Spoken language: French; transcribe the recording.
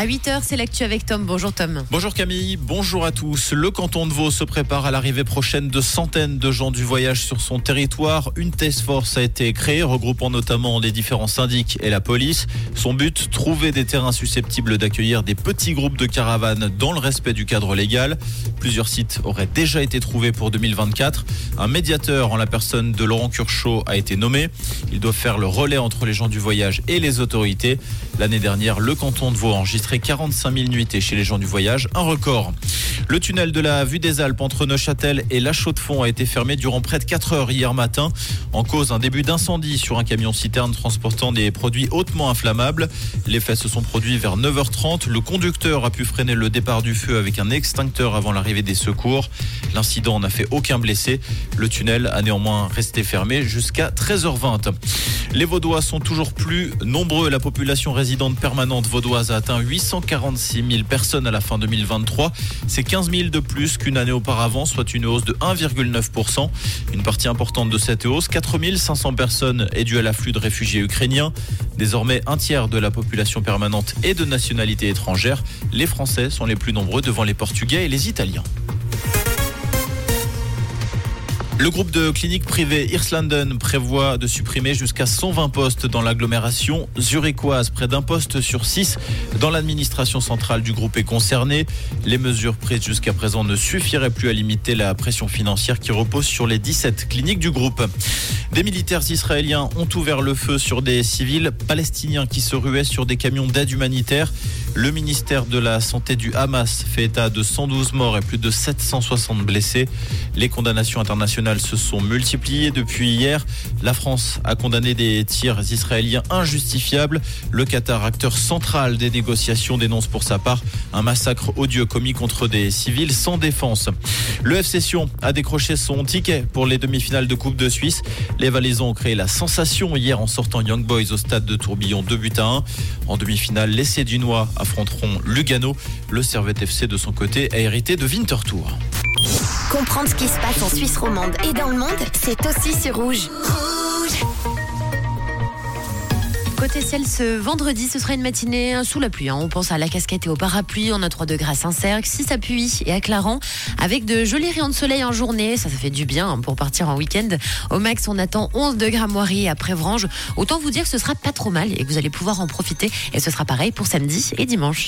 À 8h, c'est l'actu avec Tom. Bonjour Tom. Bonjour Camille, bonjour à tous. Le canton de Vaud se prépare à l'arrivée prochaine de centaines de gens du voyage sur son territoire. Une task force a été créée, regroupant notamment les différents syndics et la police. Son but, trouver des terrains susceptibles d'accueillir des petits groupes de caravanes dans le respect du cadre légal. Plusieurs sites auraient déjà été trouvés pour 2024. Un médiateur en la personne de Laurent Curchot a été nommé. Il doit faire le relais entre les gens du voyage et les autorités. L'année dernière, le canton de Vaud a enregistré 45 000 nuitées chez les gens du voyage, un record. Le tunnel de la Vue des Alpes entre Neuchâtel et La Chaux-de-Fonds a été fermé durant près de 4 heures hier matin. En cause, un début d'incendie sur un camion citerne transportant des produits hautement inflammables. Les faits se sont produits vers 9h30. Le conducteur a pu freiner le départ du feu avec un extincteur avant l'arrivée des secours. L'incident n'a fait aucun blessé. Le tunnel a néanmoins resté fermé jusqu'à 13h20. Les Vaudois sont toujours plus nombreux. La population résidente permanente vaudoise a atteint 846 000 personnes à la fin 2023. C'est 15 000 de plus qu'une année auparavant, soit une hausse de 1,9%. Une partie importante de cette hausse, 4 500 personnes, est due à l'afflux de réfugiés ukrainiens. Désormais, un tiers de la population permanente est de nationalité étrangère. Les Français sont les plus nombreux devant les Portugais et les Italiens. Le groupe de cliniques privées Irslanden prévoit de supprimer jusqu'à 120 postes dans l'agglomération zurichoise. Près d'un poste sur six dans l'administration centrale du groupe est concerné. Les mesures prises jusqu'à présent ne suffiraient plus à limiter la pression financière qui repose sur les 17 cliniques du groupe. Des militaires israéliens ont ouvert le feu sur des civils palestiniens qui se ruaient sur des camions d'aide humanitaire. Le ministère de la Santé du Hamas fait état de 112 morts et plus de 760 blessés. Les condamnations internationales se sont multipliées depuis hier. La France a condamné des tirs israéliens injustifiables. Le Qatar, acteur central des négociations, dénonce pour sa part un massacre odieux commis contre des civils sans défense. Le FC Sion a décroché son ticket pour les demi-finales de Coupe de Suisse. Les Valaisans ont créé la sensation hier en sortant Young Boys au stade de Tourbillon 2 buts à 1. En demi-finale, les Cédunois affronteront Lugano. Le Servette FC de son côté a hérité de Winterthur. Comprendre ce qui se passe en Suisse romande et dans le monde, c'est aussi sur Rouge. Rouge Côté ciel, ce vendredi, ce sera une matinée sous la pluie. hein. On pense à la casquette et au parapluie. On a 3 degrés à Saint-Cergue, 6 à Puy et à Clarence, avec de jolis rayons de soleil en journée. Ça, fait du bien hein, pour partir en week-end. Au max, on attend 11 degrés à et à Prévrange. Autant vous dire que ce sera pas trop mal et que vous allez pouvoir en profiter. Et ce sera pareil pour samedi et dimanche.